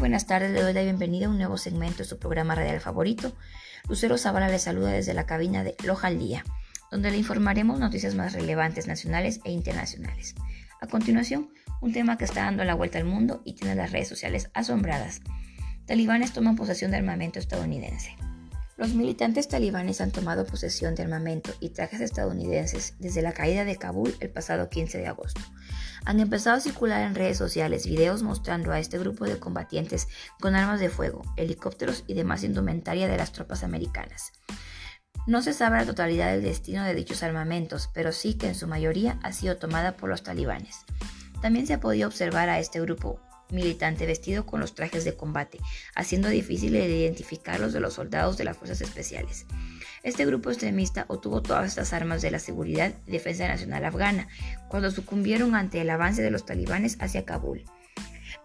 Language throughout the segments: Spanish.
buenas tardes, le doy la bienvenida a un nuevo segmento de su programa radial favorito. Lucero Zavala le saluda desde la cabina de Loja al Día, donde le informaremos noticias más relevantes nacionales e internacionales. A continuación, un tema que está dando la vuelta al mundo y tiene las redes sociales asombradas. Talibanes toman posesión de armamento estadounidense. Los militantes talibanes han tomado posesión de armamento y trajes estadounidenses desde la caída de Kabul el pasado 15 de agosto. Han empezado a circular en redes sociales videos mostrando a este grupo de combatientes con armas de fuego, helicópteros y demás indumentaria de las tropas americanas. No se sabe la totalidad del destino de dichos armamentos, pero sí que en su mayoría ha sido tomada por los talibanes. También se ha podido observar a este grupo militante vestido con los trajes de combate, haciendo difícil identificarlos de los soldados de las fuerzas especiales. Este grupo extremista obtuvo todas estas armas de la seguridad y defensa nacional afgana cuando sucumbieron ante el avance de los talibanes hacia Kabul.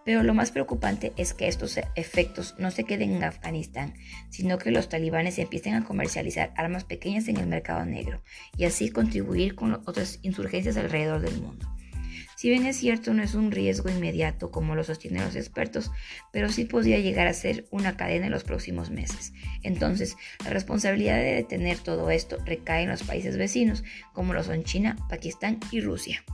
Pero lo más preocupante es que estos efectos no se queden en Afganistán, sino que los talibanes empiecen a comercializar armas pequeñas en el mercado negro y así contribuir con otras insurgencias alrededor del mundo. Si bien es cierto, no es un riesgo inmediato como lo sostienen los expertos, pero sí podría llegar a ser una cadena en los próximos meses. Entonces, la responsabilidad de detener todo esto recae en los países vecinos, como lo son China, Pakistán y Rusia.